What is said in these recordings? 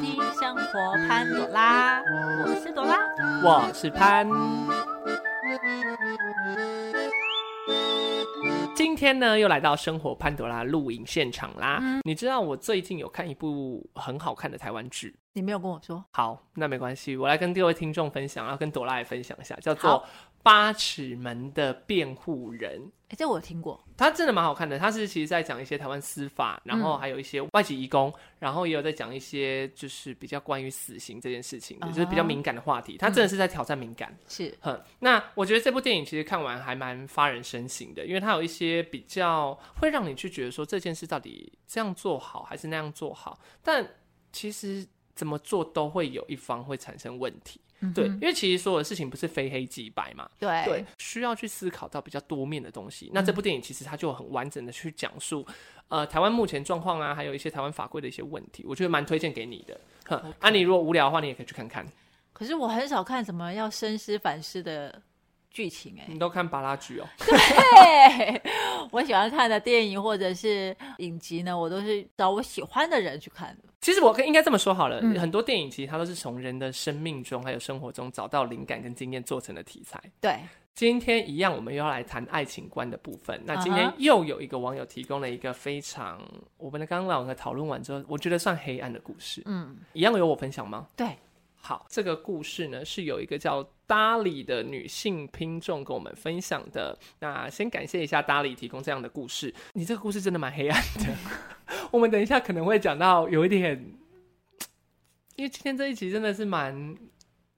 听《生活潘朵拉》，我是朵拉。我是潘。今天呢，又来到生活潘朵拉录影现场啦。你知道我最近有看一部很好看的台湾剧，你没有跟我说，好，那没关系，我来跟各位听众分享，然后跟朵拉也分享一下，叫做好《八尺门的辩护人》。哎，这我有听过。他真的蛮好看的，他是其实在讲一些台湾司法，然后还有一些外籍移工，然后也有在讲一些就是比较关于死刑这件事情就是比较敏感的话题。他真的是在挑战敏感。是，哼，那我觉得这部电影其实看完还蛮发人深省的，因为它有一些比较会让你去觉得说这件事到底这样做好还是那样做好，但其实怎么做都会有一方会产生问题。对，因为其实所有的事情不是非黑即白嘛，对对，需要去思考到比较多面的东西。那这部电影其实它就很完整的去讲述，呃，台湾目前状况啊，还有一些台湾法规的一些问题，我觉得蛮推荐给你的。哼，啊，你如果无聊的话，你也可以去看看。可是我很少看什么要深思反思的剧情、哎，你都看巴拉剧哦？对，我喜欢看的电影或者是影集呢，我都是找我喜欢的人去看的。其实我跟应该这么说好了，嗯很多电影其实它都是从人的生命中还有生活中找到灵感跟经验做成的题材。对，今天一样，我们又要来谈爱情观的部分。那今天又有一个网友提供了一个非常，我们的刚刚两个讨论完之后，我觉得算黑暗的故事。嗯，一样有我分享吗？对，好，这个故事呢是有一个叫达里的女性听众跟我们分享的。那先感谢一下达里提供这样的故事。你这个故事真的蛮黑暗的，我们等一下可能会讲到有一点，因为今天这一集真的是蛮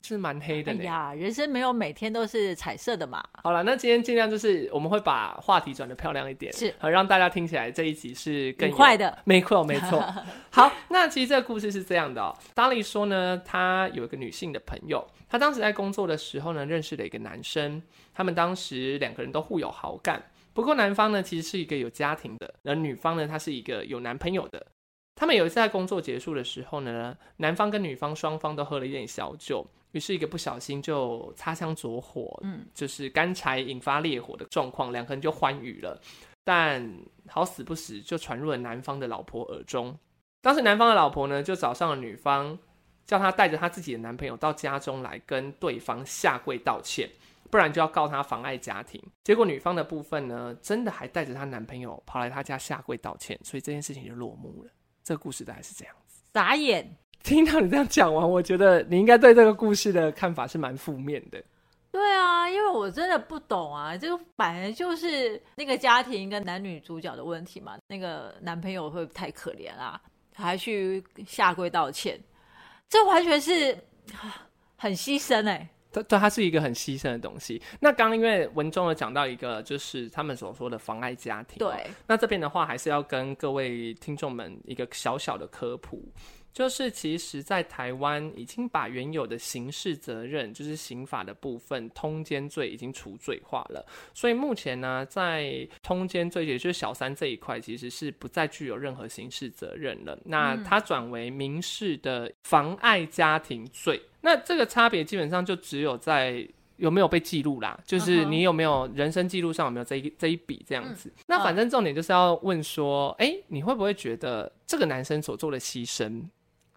是蛮黑的呢。哎呀，人生没有每天都是彩色的嘛。好了，那今天尽量就是我们会把话题转的漂亮一点，是好让大家听起来这一集是更快的。没错，没错。好，那其实这个故事是这样的哦。达利说呢，他有一个女性的朋友，她当时在工作的时候呢，认识了一个男生，他们当时两个人都互有好感。不过男方呢，其实是一个有家庭的，而女方呢，她是一个有男朋友的。他们有一次在工作结束的时候呢，男方跟女方双方都喝了一点小酒，于是一个不小心就擦枪着火，嗯，就是干柴引发烈火的状况，两个人就欢愉了。但好死不死就传入了男方的老婆耳中。当时男方的老婆呢，就找上了女方，叫她带着她自己的男朋友到家中来跟对方下跪道歉，不然就要告她妨碍家庭。结果女方的部分呢，真的还带着她男朋友跑来她家下跪道歉，所以这件事情就落幕了。这个故事大概是这样。子，傻眼。听到你这样讲完，我觉得你应该对这个故事的看法是蛮负面的。对啊，因为我真的不懂啊，这个本来就是那个家庭跟男女主角的问题嘛。那个男朋友会太可怜啊，还去下跪道歉，这完全是啊很牺牲哎、对对，它是一个很牺牲的东西。那刚刚因为文中有讲到一个，就是他们所说的妨碍家庭。对，那这边的话，还是要跟各位听众们一个小小的科普，就是其实，在台湾已经把原有的刑事责任，就是刑法的部分，通奸罪已经除罪化了。所以目前呢，在通奸罪，也就是小三这一块，其实是不再具有任何刑事责任了。那它转为民事的妨碍家庭罪。那这个差别基本上就只有在有没有被记录啦，就是你有没有人生记录上有没有这一这一笔这样子。嗯那反正重点就是要问说，哎、你会不会觉得这个男生所做的牺牲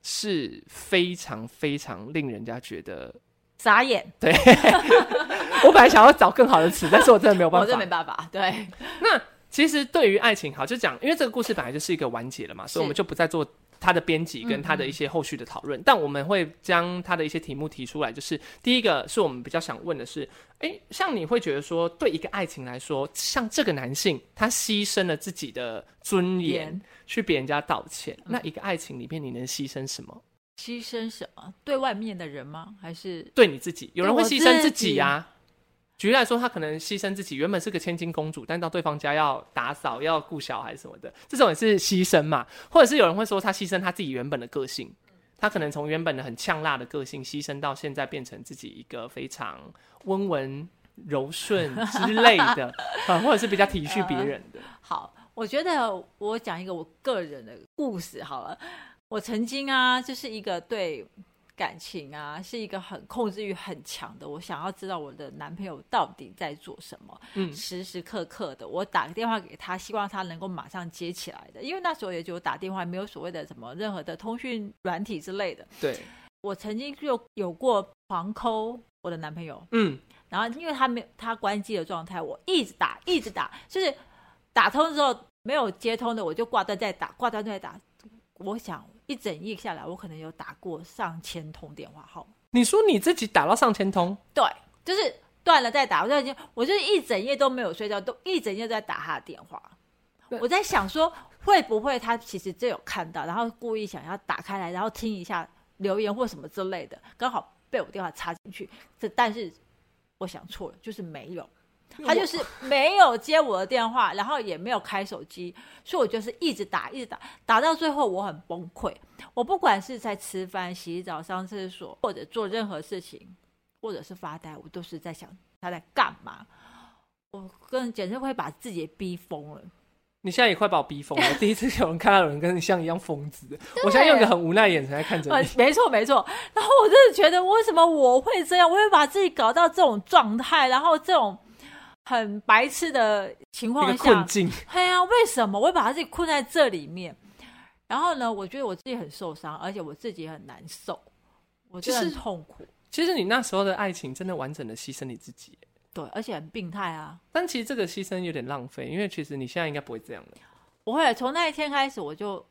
是非常非常令人家觉得？傻眼，对 我本来想要找更好的词，但是我真的没有办法我真的。没办法。对，那其实对于爱情，好就讲，因为这个故事本来就是一个完结了嘛，所以我们就不再做它的编辑跟他的一些后续的讨论。但我们会将他的一些题目提出来，就是第一个是我们比较想问的是，诶，像你会觉得说，对一个爱情来说，像这个男性他牺牲了自己的尊严严去别人家道歉，那一个爱情里面你能牺牲什么？牺牲什么？对外面的人吗？还是对你自己，有人会牺牲自己呀、举例来说，他可能牺牲自己，原本是个千金公主，但到对方家要打扫、要顾小孩什么的，这种也是牺牲嘛。或者是有人会说，他牺牲他自己原本的个性，他可能从原本的很呛辣的个性，牺牲到现在变成自己一个非常温文柔顺之类的，啊，或者是比较体恤别人的。好？我觉得我讲一个我个人的故事好了。我曾经啊，就是一个对感情啊，是一个很控制欲很强的。我想要知道我的男朋友到底在做什么，嗯时时刻刻的，我打个电话给他，希望他能够马上接起来的。因为那时候也只有打电话，没有所谓的什么任何的通讯软体之类的。对，我曾经就有过狂抠我的男朋友，嗯，然后因为他没有他关机的状态，我一直打一直打，就是打通之后没有接通的，我就挂断再打，挂断再打。我想一整夜下来，我可能有打过上千通电话号码。你说你自己打到上千通，对，就是断了再打，我就已经，我就是一整夜都没有睡觉，都一整夜都在打他的电话。我在想说，会不会他其实真有看到，然后故意想要打开来，然后听一下留言或什么之类的，刚好被我电话插进去。这但是我想错了，就是没有。他就是没有接我的电话，然后也没有开手机，所以我就是一直打，一直打，打到最后我很崩溃。我不管是在吃饭、洗澡、上厕所，或者做任何事情，或者是发呆，我都是在想他在干嘛。我跟简直会把自己逼疯了。你现在也快把我逼疯了。第一次有人看到有人跟你像一样疯子，我现在用一个很无奈的眼神在看着呃你。，没错没错。然后我真的觉得，为什么我会这样？我会把自己搞到这种状态，然后这种很白痴的情况下困，境，对啊、为什么我会把自己困在这里面？然后呢，我觉得我自己很受伤，而且我自己很难受，我就是痛苦。其实你那时候的爱情真的完整的牺牲你自己，对，而且很病态啊！但其实这个牺牲有点浪费，因为其实你现在应该不会这样的。不会，从那一天开始我就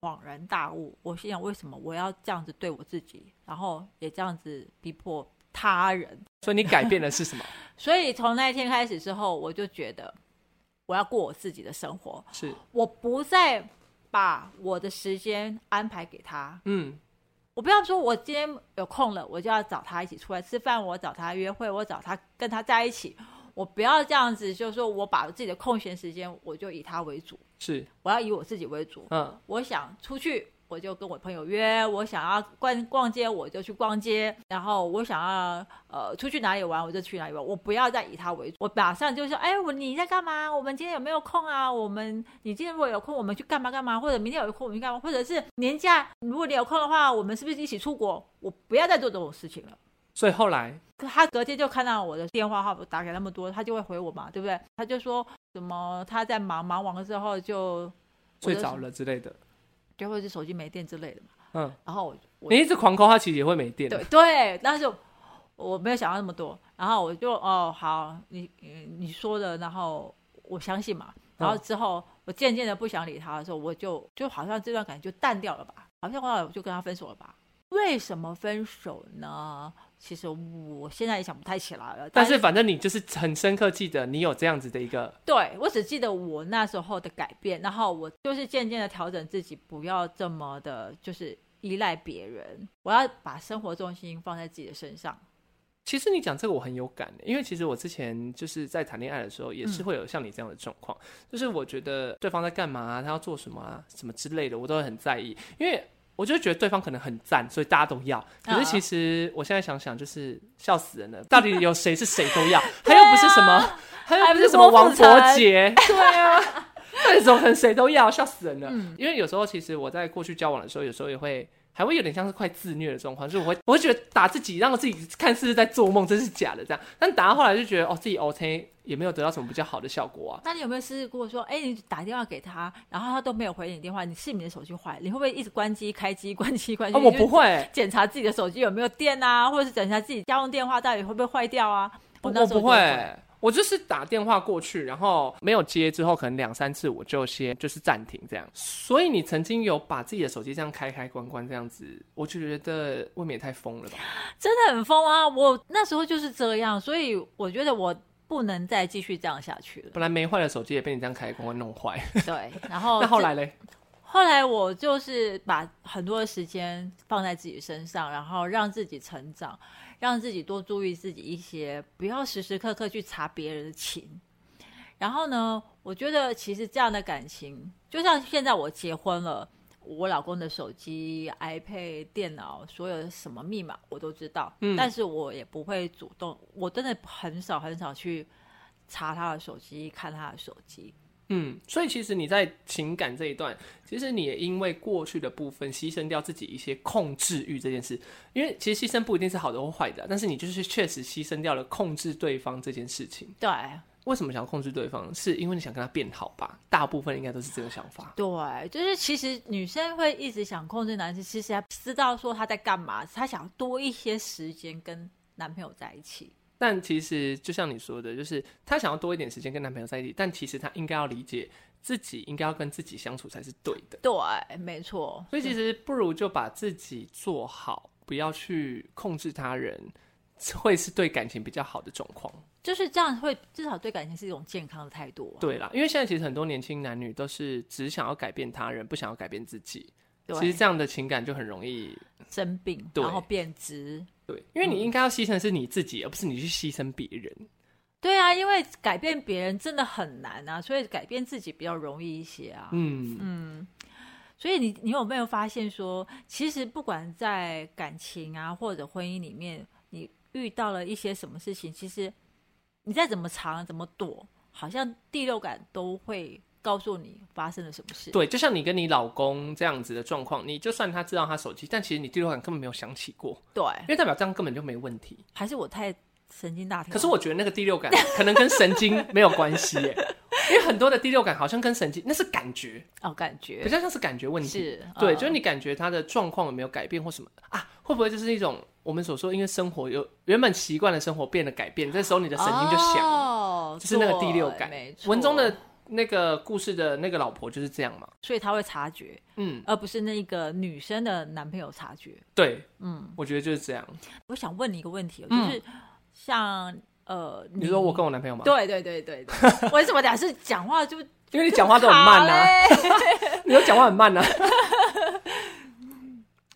恍然大悟，我心想为什么我要这样子对我自己，然后也这样子逼迫他人。所以你改变的是什么？所以从那一天开始之后，我就觉得我要过我自己的生活，是，我不再把我的时间安排给他。嗯，我不要说我今天有空了，我就要找他一起出来吃饭，我找他约会，我找他跟他在一起。我不要这样子，就是说我把自己的空闲时间，我就以他为主，是，我要以我自己为主。嗯，我想出去，我就跟我朋友约；我想要逛逛街，我就去逛街。然后我想要呃出去哪里玩，我就去哪里玩。我不要再以他为主，我马上就说：“哎，我你在干嘛？我们今天有没有空啊？我们你今天如果有空，我们去干嘛干嘛？或者明天有空，我们去干嘛？或者是年假，如果你有空的话，我们是不是一起出国？我不要再做这种事情了。”所以后来他隔天就看到我的电话号码打给那么多，他就会回我嘛，对不对？他就说什么他在忙，忙完了之后就睡着，了之类的，就或者是手机没电之类的嘛。嗯，然后我我你一直狂抠，它其实也会没电。对对，但是我没有想到那么多，然后我就哦好，你你你说的，然后我相信嘛，然后之后我渐渐的不想理他的时候，我就就好像这段感情就淡掉了吧，好像后来我就跟他分手了吧。为什么分手呢？其实我现在也想不太起来了，但是反正你就是很深刻记得你有这样子的一个，对我只记得我那时候的改变，然后我就是渐渐的调整自己，不要这么的，就是依赖别人，我要把生活重心放在自己的身上。其实你讲这个我很有感的，因为其实我之前就是在谈恋爱的时候，也是嗯会有像你这样的状况，就是我觉得对方在干嘛、啊，他要做什么啊，什么之类的，我都会很在意，因为我就觉得对方可能很赞，所以大家都要。可是嗯其实我现在想想，就是笑死人了，到底有谁是谁都要？他又不是什么，他又不是什么王伯杰，对啊。到底怎么可能谁都要？笑死人了！嗯因为有时候其实我在过去交往的时候，有时候也会还会有点像是快自虐的状况，就是我会我会觉得打自己，让自己看似是在做梦，真是假的这样。但打到后来就觉得哦，自己 OK 也没有得到什么比较好的效果啊。那你有没有试过说，哎，你打电话给他，然后他都没有回你电话，你是你的手机坏了，你会不会一直关机、开机、关机、关机？哦，我不会，检查自己的手机有没有电啊，或者是检查自己家用电话到底会不会坏掉啊？我那时候就不会。我就是打电话过去，然后没有接之后，可能两三次我就先就是暂停这样。所以你曾经有把自己的手机这样开开关关这样子，我就觉得未免也太疯了吧？真的很疯啊！我那时候就是这样，所以我觉得我不能再继续这样下去了。本来没坏的手机也被你这样开开关关弄坏。对，然后那后来嘞？后来我就是把很多的时间放在自己身上，然后让自己成长，让自己多注意自己一些，不要时时刻刻去查别人的情。然后呢，我觉得其实这样的感情，就像现在我结婚了，我老公的手机、iPad、电脑，所有的什么密码我都知道，嗯但是我也不会主动，我真的很少很少去查他的手机、看他的手机。嗯，所以其实你在情感这一段，其实你也因为过去的部分牺牲掉自己一些控制欲这件事，因为其实牺牲不一定是好的或坏的，但是你就是确实牺牲掉了控制对方这件事情。对为什么想要控制对方？是因为你想跟他变好吧？大部分应该都是这个想法。对，就是其实女生会一直想控制男生，其实还知道说他在干嘛，她想多一些时间跟男朋友在一起。但其实就像你说的，就是她想要多一点时间跟男朋友在一起，但其实她应该要理解自己应该要跟自己相处才是对的。对，没错。所以其实不如就把自己做好，不要去控制他人，会是对感情比较好的状况。就是这样会至少对感情是一种健康的态度、啊。对啦，因为现在其实很多年轻男女都是只想要改变他人，不想要改变自己。其实这样的情感就很容易生病，然后变质。对，因为你应该要牺牲的是你自己，而不是你去牺牲别人。对啊，因为改变别人真的很难啊，所以改变自己比较容易一些啊。嗯，所以你你有没有发现说，其实不管在感情啊或者婚姻里面，你遇到了一些什么事情，其实你再怎么藏怎么躲，好像第六感都会告诉你发生了什么事。对，就像你跟你老公这样子的状况，你就算他知道他手机，但其实你第六感根本没有想起过，对，因为代表这样根本就没问题。还是我太神经大条。可是我觉得那个第六感可能跟神经没有关系耶，因为很多的第六感好像跟神经那是感觉，哦，感觉比较像是感觉问题。是对，嗯就是你感觉他的状况有没有改变或什么啊？会不会就是一种我们所说，因为生活有原本习惯的生活变得改变，这时候你的神经就响了，哦，就是那个第六感文中的那个故事的那个老婆就是这样嘛。所以他会察觉，嗯，而不是那个女生的男朋友察觉。对，嗯，我觉得就是这样。我想问你一个问题哦，嗯就是像呃，你说我跟我男朋友吗？，对对对对对，为什么俩是讲话就因为你讲话都很慢呐、你都讲话很慢呐、啊，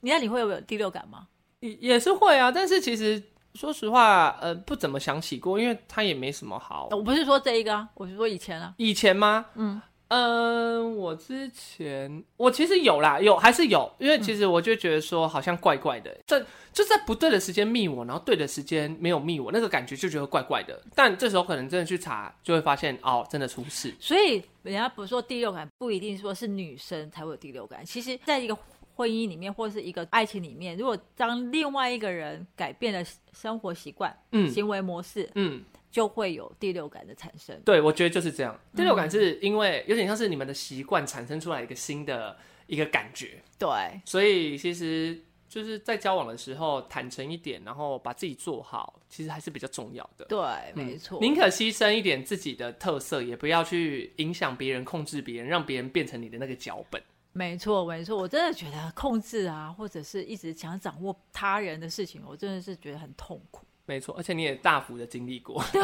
你那你会有第六感吗？也也是会啊。但是其实说实话，呃，不怎么想起过，因为他也没什么好。我不是说这一个啊，我是说以前啊。以前吗？嗯，呃，我之前我其实有啦，有还是有，因为其实我就觉得说好像怪怪的，这就在不对的时间密我，然后对的时间没有密我，那个感觉就觉得怪怪的。但这时候可能真的去查，就会发现哦，真的出事。所以人家不是说第六感不一定说是女生才会有第六感，其实在一个婚姻里面或是一个爱情里面，如果当另外一个人改变了生活习惯、嗯行为模式，嗯，就会有第六感的产生。对，我觉得就是这样。第六感是因为有点像是你们的习惯产生出来一个新的一个感觉，对，所以其实就是在交往的时候坦诚一点，然后把自己做好，其实还是比较重要的。对，嗯没错。宁可牺牲一点自己的特色，也不要去影响别人、控制别人，让别人变成你的那个脚本。没错，没错，我真的觉得控制啊，或者是一直想掌握他人的事情，我真的是觉得很痛苦。没错，而且你也大幅的经历过。对，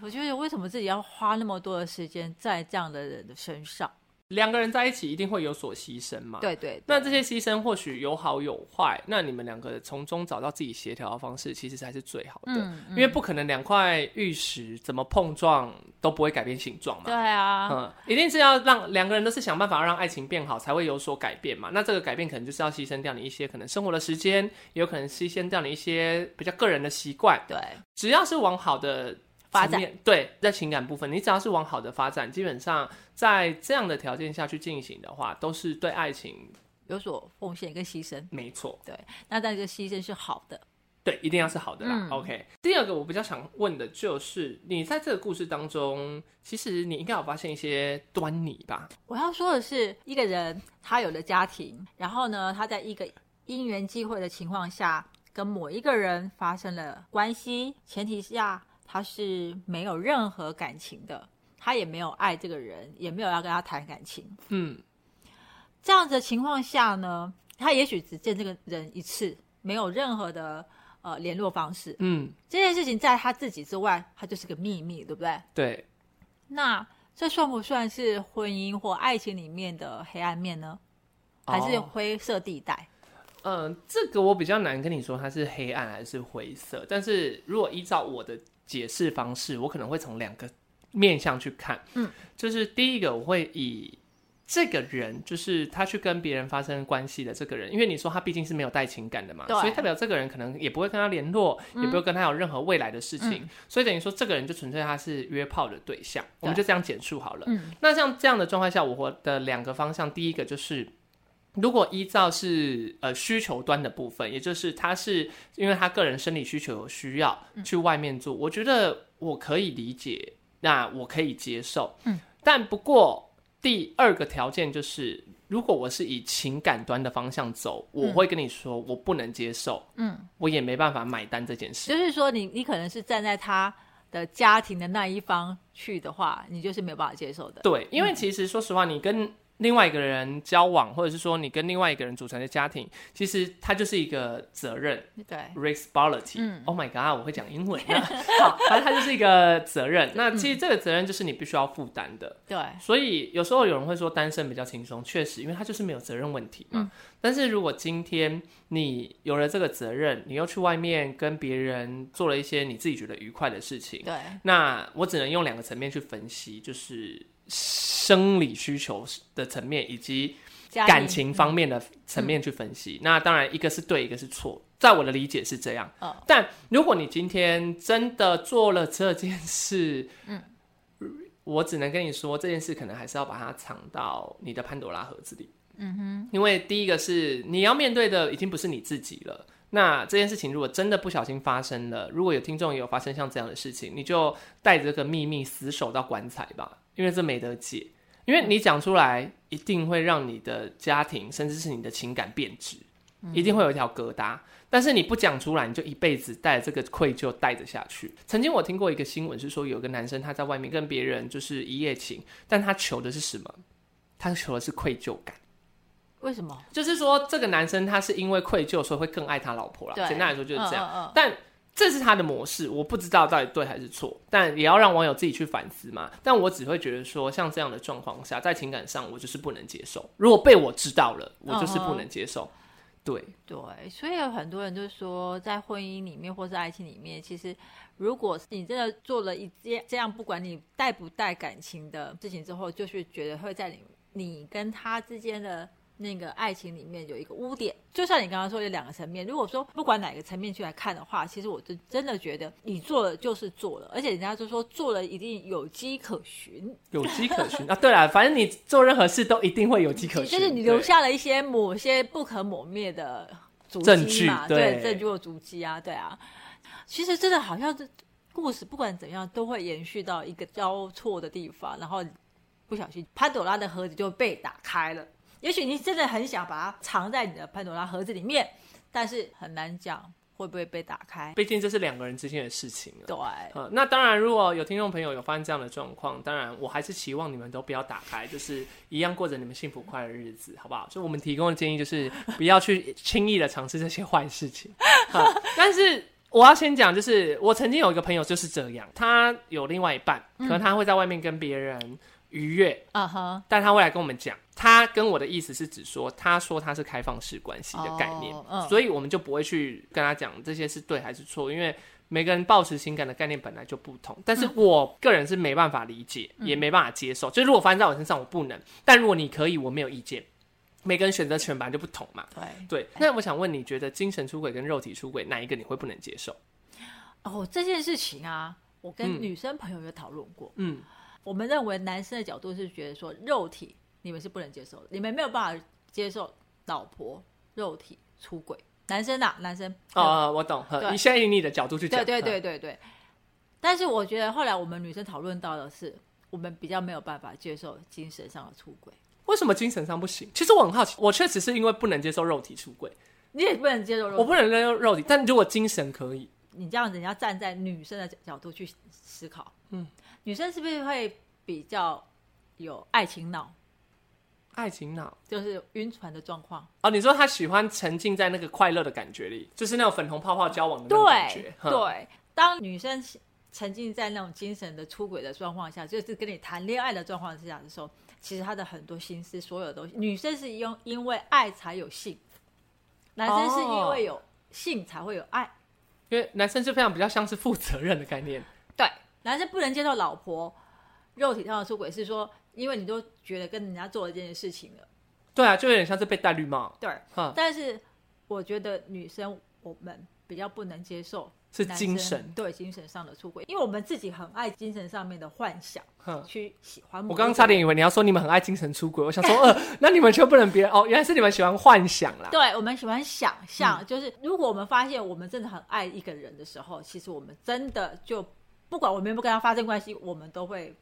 我觉得为什么自己要花那么多的时间在这样的人的身上？两个人在一起一定会有所牺牲嘛？。对对，那这些牺牲或许有好有坏，那你们两个从中找到自己协调的方式，其实才是最好的。嗯，因为不可能两块玉石怎么碰撞都不会改变形状嘛。对啊，嗯，一定是要让两个人都是想办法让爱情变好，才会有所改变嘛。那这个改变可能就是要牺牲掉你一些可能生活的时间，也有可能牺牲掉你一些比较个人的习惯。对，只要是往好的发展，对，在情感部分，你只要是往好的发展，基本上在这样的条件下去进行的话，都是对爱情有所奉献跟牺牲。没错。对那但这个牺牲是好的，对，一定要是好的啦。嗯 OK，第二个我比较想问的就是，你在这个故事当中，其实你应该有发现一些端倪吧？我要说的是，一个人他有了家庭，然后呢，他在一个因缘际会的情况下，跟某一个人发生了关系，前提下他是没有任何感情的，他也没有爱这个人，也没有要跟他谈感情。嗯，这样子的情况下呢，他也许只见这个人一次，没有任何的呃联络方式。嗯，这件事情在他自己之外，他就是个秘密，对不对？对，那这算不算是婚姻或爱情里面的黑暗面呢？还是哦灰色地带？嗯、这个我比较难跟你说它是黑暗还是灰色，但是如果依照我的解释方式，我可能会从两个面向去看。嗯，就是第一个，我会以这个人就是他去跟别人发生关系的这个人，因为你说他毕竟是没有带情感的嘛，对所以代表这个人可能也不会跟他联络，也不会跟他有任何未来的事情，嗯所以等于说这个人就纯粹他是约炮的对象，我们就这样简述好了。嗯那像这样的状况下，我的两个方向，第一个就是。如果依照是呃需求端的部分，也就是他是因为他个人生理需求有需要嗯去外面做，我觉得我可以理解，那我可以接受。嗯，但不过第二个条件就是，如果我是以情感端的方向走，我会跟你说我不能接受，嗯，我也没办法买单这件事。就是说你你可能是站在他的家庭的那一方去的话，你就是没有办法接受的。对，因为其实说实话，你跟另外一个人交往，或者是说你跟另外一个人组成的家庭，其实它就是一个责任对，（responsibility）。嗯 Oh my god，我会讲英文。那 好，反正它就是一个责任。那其实这个责任就是你必须要负担的。对，所以有时候有人会说单身比较轻松，确实，因为他就是没有责任问题嘛。但是如果今天你有了这个责任，你又去外面跟别人做了一些你自己觉得愉快的事情，对，那我只能用两个层面去分析，就是生理需求的层面以及感情方面的层面去分析。那当然，一个是对，一个是错，在我的理解是这样。哦但如果你今天真的做了这件事，嗯，我只能跟你说，这件事可能还是要把它藏到你的潘多拉盒子里。嗯哼，因为第一个是你要面对的已经不是你自己了。那这件事情如果真的不小心发生了，如果有听众也有发生像这样的事情，你就带着这个秘密死守到棺材吧，因为这没得解。因为你讲出来，一定会让你的家庭甚至是你的情感变质，一定会有一条疙瘩。但是你不讲出来，你就一辈子带着这个愧疚带着下去。曾经我听过一个新闻，是说有个男生他在外面跟别人就是一夜情，但他求的是什么？他求的是愧疚感。为什么？就是说，这个男生他是因为愧疚，所以会更爱他老婆啦。简单来说就是这样。嗯嗯嗯但这是他的模式，我不知道到底对还是错，但也要让网友自己去反思嘛。但我只会觉得说，像这样的状况下，在情感上我就是不能接受。如果被我知道了，我就是不能接受。对，对，所以有很多人就说，在婚姻里面或是爱情里面，其实如果你真的做了一件这样，不管你带不带感情的事情之后，就是觉得会在你你跟他之间的那个爱情里面有一个污点。就像你刚刚说有两个层面，如果说不管哪个层面去来看的话，其实我就真的觉得你做了就是做了，而且人家就说做了一定有迹可循，有迹可循 啊。对了，反正你做任何事都一定会有迹可循，就是你留下了一些某些不可磨灭的足证据迹嘛，对证据或足迹啊，对啊。其实真的好像这故事不管怎样都会延续到一个交错的地方，然后不小心潘朵拉的盒子就被打开了。也许你真的很想把它藏在你的潘多拉盒子里面，但是很难讲会不会被打开。毕竟这是两个人之间的事情啊。对，呃，那当然，如果有听众朋友有发生这样的状况，当然我还是期望你们都不要打开，就是一样过着你们幸福快乐的日子，好不好？就我们提供的建议就是不要去轻易的尝试这些坏事情。好但是我要先讲，就是我曾经有一个朋友就是这样，他有另外一半，可能他会在外面跟别人愉悦，嗯哼，但他会来跟我们讲，他跟我的意思是指说，他说他是开放式关系的概念，哦嗯所以我们就不会去跟他讲这些是对还是错，因为每个人抱持情感的概念本来就不同。但是我个人是没办法理解，也没办法接受。就是如果发生在我身上，我不能；但如果你可以，我没有意见。每个人选择权本来就不同嘛。对。对，那我想问，你觉得精神出轨跟肉体出轨哪一个你会不能接受？哦，这件事情啊，我跟嗯女生朋友有讨论过。嗯，我们认为男生的角度是觉得说，肉体你们是不能接受的，你们没有办法接受老婆肉体出轨。男生啊，男生哦，我懂。你现在以你的角度去讲，对对呵对对对。但是我觉得后来我们女生讨论到的是，我们比较没有办法接受精神上的出轨，为什么精神上不行？其实我很好奇，我确实是因为不能接受肉体出轨，你也不能接受肉体。我不能接受肉体，但如果精神可以，你这样子，你要站在女生的角度去思考，嗯，女生是不是会比较有爱情脑，爱情脑就是晕船的状况？哦，你说他喜欢沉浸在那个快乐的感觉里，就是那种粉红泡泡交往的那种感觉，哼，对，当女生沉浸在那种精神的出轨的状况下，就是跟你谈恋爱的状况之下的时候，其实她的很多心思，所有的东西，女生是因因为爱才有性，男生是因为有性才会有爱。因为男生是非常比较像是负责任的概念，对，男生不能接受老婆肉体上的出轨，是说因为你都觉得跟人家做了这件事情了。对啊，就有点像是被戴绿帽，对，哈，但是我觉得女生我们比较不能接受是精神。对精神上的出轨，因为我们自己很爱精神上面的幻想，哼，去喜欢。我刚刚差点以为你要说你们很爱精神出轨，我想说，呃，那你们就不能别人哦，原来是你们喜欢幻想啦。对，我们喜欢想象，嗯就是如果我们发现我们真的很爱一个人的时候，其实我们真的就不管我们有没有跟他发生关系，我们都会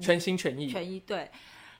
全心全意。全意对。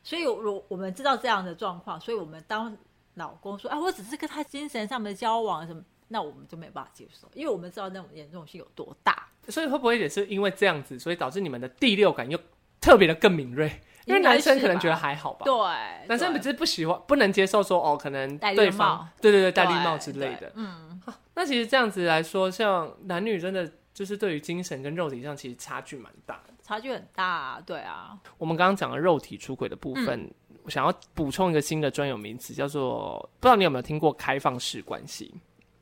所以，我我们知道这样的状况，所以我们当老公说：“啊，我只是跟他精神上的交往什么”，那我们就没办法接受，因为我们知道那种严重性有多大。所以会不会也是因为这样子，所以导致你们的第六感又特别的更敏锐？因为男生可能觉得还好吧，对，男生对不是不喜欢、不能接受说哦，可能戴绿对方帽对对对戴绿帽之类的。嗯，那其实这样子来说，像男女真的就是对于精神跟肉体上其实差距蛮大的。差距很大、啊，对啊，我们刚刚讲了肉体出轨的部分，我想要补充一个新的专有名词，叫做不知道你有没有听过开放式关系？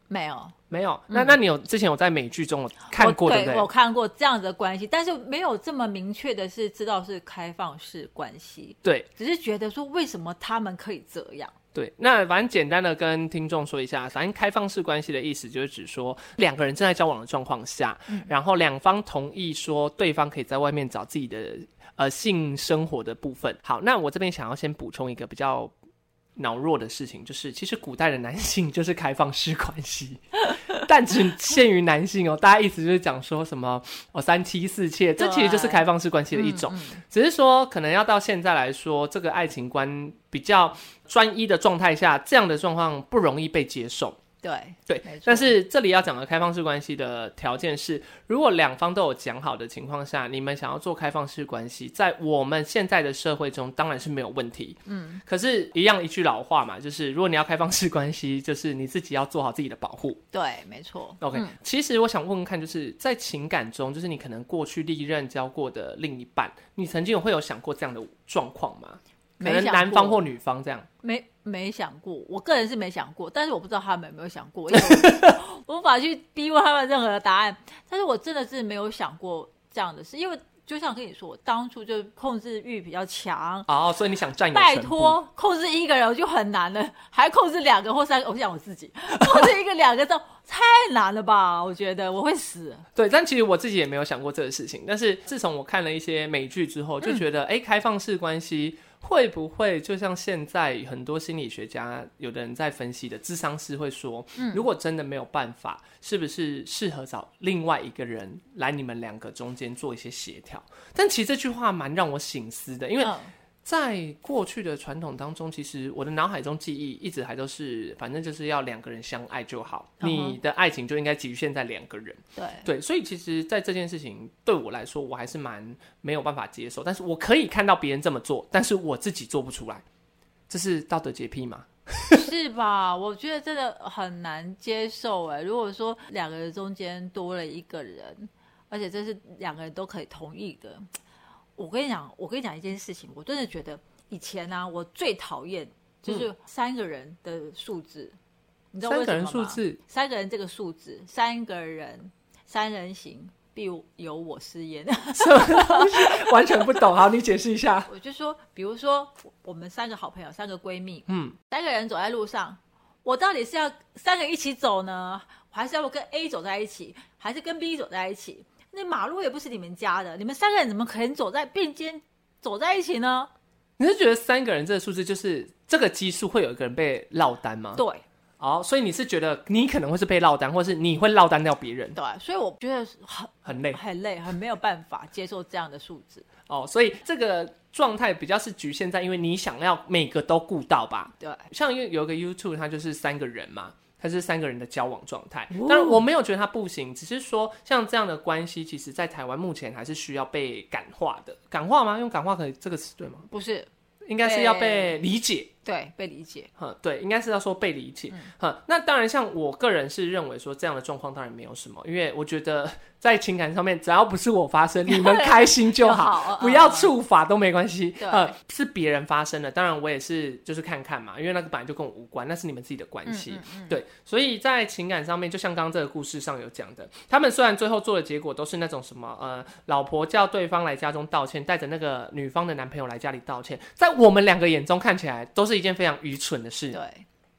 没有没有？那那你有之前有在美剧中有看过对不对？我看过这样子的关系，但是没有这么明确的是知道是开放式关系，对只是觉得说为什么他们可以这样？对，那反正简单的跟听众说一下，反正开放式关系的意思就是指说两个人正在交往的状况下，然后两方同意说对方可以在外面找自己的呃性生活的部分。好，那我这边想要先补充一个比较脑弱的事情，就是其实古代的男性就是开放式关系，但只限于男性哦。大家意思就是讲说什么哦三妻四妾，这其实就是开放式关系的一种。只是说，可能要到现在来说，这个爱情观比较专一的状态下，这样的状况不容易被接受。对对，但是这里要讲的开放式关系的条件是，如果两方都有讲好的情况下，你们想要做开放式关系，在我们现在的社会中当然是没有问题。嗯，可是，一样一句老话嘛，就是如果你要开放式关系，就是你自己要做好自己的保护。对，没错。OK，、嗯其实我想问问看，就是在情感中，就是你可能过去历任交过的另一半，你曾经有会有想过这样的状况吗？可能男方或女方这样。没没想过，我个人是没想过，但是我不知道他们有没有想过，因为我 无法去逼问他们任何的答案。但是我真的是没有想过这样的事，因为就像跟你说，我当初就控制欲比较强，哦，所以你想占有拜，托，控制一个人我就很难了，还控制两个或三个，我想我自己，控制一个两个这太难了吧？我觉得我会死。对，但其实我自己也没有想过这个事情。但是自从我看了一些美剧之后，就觉得，哎、开放式关系会不会就像现在很多心理学家有的人在分析的，智商师会说，如果真的没有办法，是不是适合找另外一个人来你们两个中间做一些协调？但其实这句话蛮让我醒思的，因为嗯，在过去的传统当中，其实我的脑海中记忆一直还都是，反正就是要两个人相爱就好，你的爱情就应该局限在两个人。对，对，所以其实，在这件事情对我来说，我还是蛮没有办法接受。但是我可以看到别人这么做，但是我自己做不出来，这是道德洁癖吗？是吧？我觉得真的很难接受哎。如果说两个人中间多了一个人，而且这是两个人都可以同意的，我跟你讲，我跟你讲一件事情，我真的觉得以前呢、我最讨厌就是三个人的数字，你知道为三个人什么吗？数字，三个人这个数字，三个人，三人行必有我师焉。完全不懂。好，你解释一下。我就说，比如说我们三个好朋友，三个闺蜜，嗯，三个人走在路上，我到底是要三个一起走呢，还是要跟 A 走在一起，还是跟 B 走在一起？那马路也不是你们家的，你们三个人怎么可能走在并肩走在一起呢？你是觉得三个人这个数字就是这个基数会有一个人被落单吗？对哦，所以你是觉得你可能会是被落单，或是你会落单掉别人，对，所以我觉得很很累很累，很没有办法接受这样的数字。哦。所以这个状态比较是局限在，因为你想要每个都顾到吧。对，像有有个 YouTube，它就是三个人嘛，它是三个人的交往状态。哦当然，我没有觉得它不行，只是说像这样的关系，其实在台湾目前还是需要被感化的。感化吗？用感化可以这个词对吗？不是应该是要被理解。对，被理解。嗯，对，应该是要说被理解。嗯，那当然，像我个人是认为说这样的状况当然没有什么，因为我觉得在情感上面，只要不是我发生，你们开心就好，不要处罚都没关系。呃，是别人发生的，当然我也是就是看看嘛，因为那个本来就跟我无关，那是你们自己的关系。对，所以在情感上面，就像刚刚这个故事上有讲的，他们虽然最后做的结果都是那种什么呃，老婆叫对方来家中道歉，带着那个女方的男朋友来家里道歉，在我们两个眼中看起来都是一件非常愚蠢的事。对，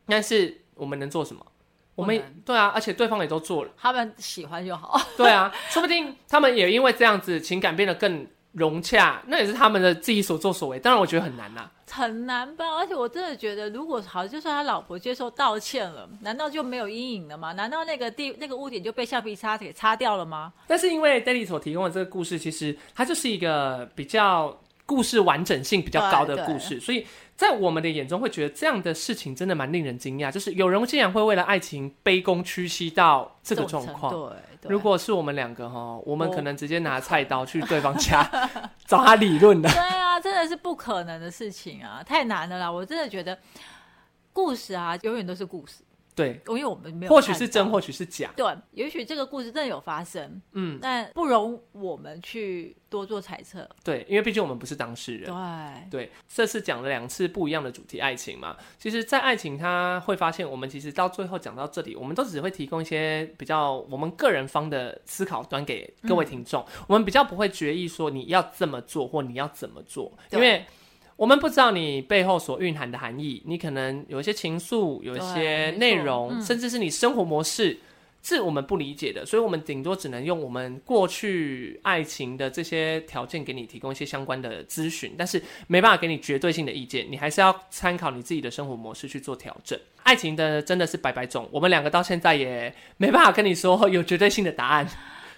但是我们能做什么？我们对啊，而且对方也都做了，他们喜欢就好。对啊，说不定他们也因为这样子情感变得更融洽，那也是他们的自己所作所为。当然，我觉得很难呐，很难吧？而且我真的觉得，如果好，就算他老婆接受道歉了，难道就没有阴影了吗？难道那个地那个污点就被橡皮擦给擦掉了吗？但是因为 Daddy 所提供的这个故事，其实它就是一个比较故事完整性比较高的故事，所以。在我们的眼中，会觉得这样的事情真的蛮令人惊讶，就是有人竟然会为了爱情卑躬屈膝到这个状况。对，如果是我们两个哈，我们可能直接拿菜刀去对方家 找他理论的。对啊，真的是不可能的事情啊，太难了啦！我真的觉得故事啊，永远都是故事。对，因为我们没有，或许是真，或许是假。对，也许这个故事真的有发生，嗯，但不容我们去多做猜测。对，因为毕竟我们不是当事人。对，对，这次讲了两次不一样的主题，爱情嘛。其实，在爱情，他会发现，我们其实到最后讲到这里，我们都只会提供一些比较我们个人方的思考端给各位听众。我们比较不会决议说你要这么做或你要怎么做，因为。我们不知道你背后所蕴含的含义，你可能有一些情愫，有一些内容，甚至是你生活模式，是我们不理解的，所以我们顶多只能用我们过去爱情的这些条件给你提供一些相关的咨询，但是没办法给你绝对性的意见，你还是要参考你自己的生活模式去做调整。爱情的真的是百百种，我们两个到现在也没办法跟你说有绝对性的答案。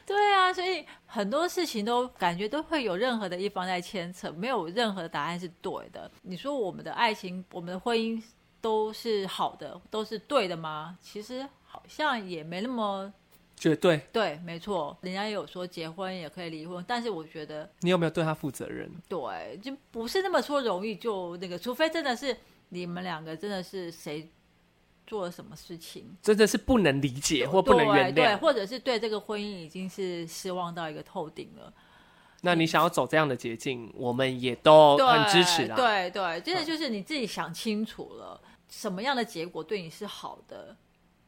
对啊，所以很多事情都感觉都会有任何的一方在牵扯，没有任何答案是对的。你说我们的爱情、我们的婚姻都是好的，都是对的吗？其实好像也没那么绝对。对，没错，人家有说结婚也可以离婚，但是我觉得你有没有对他负责任？对，就不是那么说容易就那个，除非真的是你们两个真的是谁。做了什么事情，真的是不能理解或不能原谅，对，或者是对这个婚姻已经是失望到一个透顶了。那你想要走这样的捷径，我们也都很支持啦。对对，真的就是你自己想清楚了，什么样的结果对你是好的，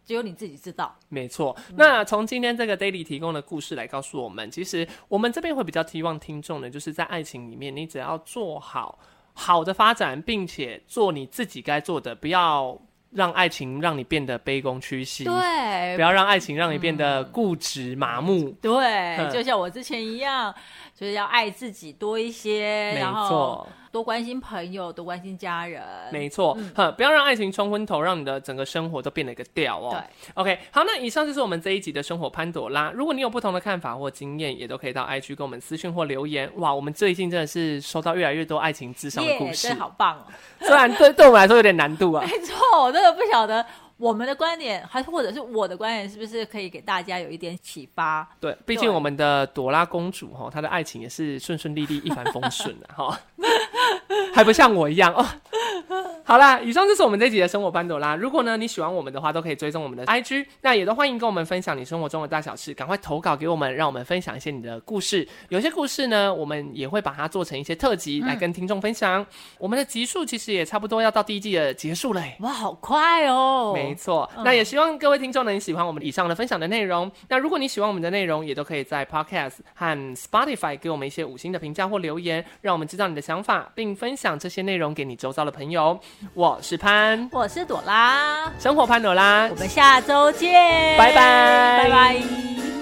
只有你自己知道。没错。那从今天这个 Daily 提供的故事来告诉我们，其实我们这边会比较希望听众呢，就是在爱情里面，你只要做好好的发展，并且做你自己该做的，不要。让爱情让你变得卑躬屈膝，对，不要让爱情让你变得固执麻木，对，就像我之前一样，就是要爱自己多一些，没错。多关心朋友，多关心家人，没错，哈，不要让爱情冲昏头，让你的整个生活都变了一个调哦。对，OK，好，那以上就是我们这一集的生活潘朵拉。如果你有不同的看法或经验，也都可以到 IG 跟我们私讯或留言。哇，我们最近真的是收到越来越多爱情智商的故事，好棒哦！虽然对对我们来说有点难度啊，没错，我真的不晓得。我们的观点，还或者是我的观点，是不是可以给大家有一点启发？对，毕竟我们的朵拉公主哈，她的爱情也是顺顺利利、一帆风顺的哈，还不像我一样哦。好啦，以上就是我们这集的生活班朵拉。如果呢你喜欢我们的话，都可以追踪我们的 IG，那也都欢迎跟我们分享你生活中的大小事，赶快投稿给我们，让我们分享一些你的故事。有些故事呢，我们也会把它做成一些特辑来跟听众分享。我们的集数其实也差不多要到第一季的结束嘞，哇，好快哦！没错，那也希望各位听众能喜欢我们以上的分享的内容。那如果你喜欢我们的内容，也都可以在 Podcast 和 Spotify 给我们一些五星的评价或留言，让我们知道你的想法，并分分享这些内容给你周遭的朋友。我是潘。我是朵拉。生活潘朵拉。我们下周见。拜拜。拜拜。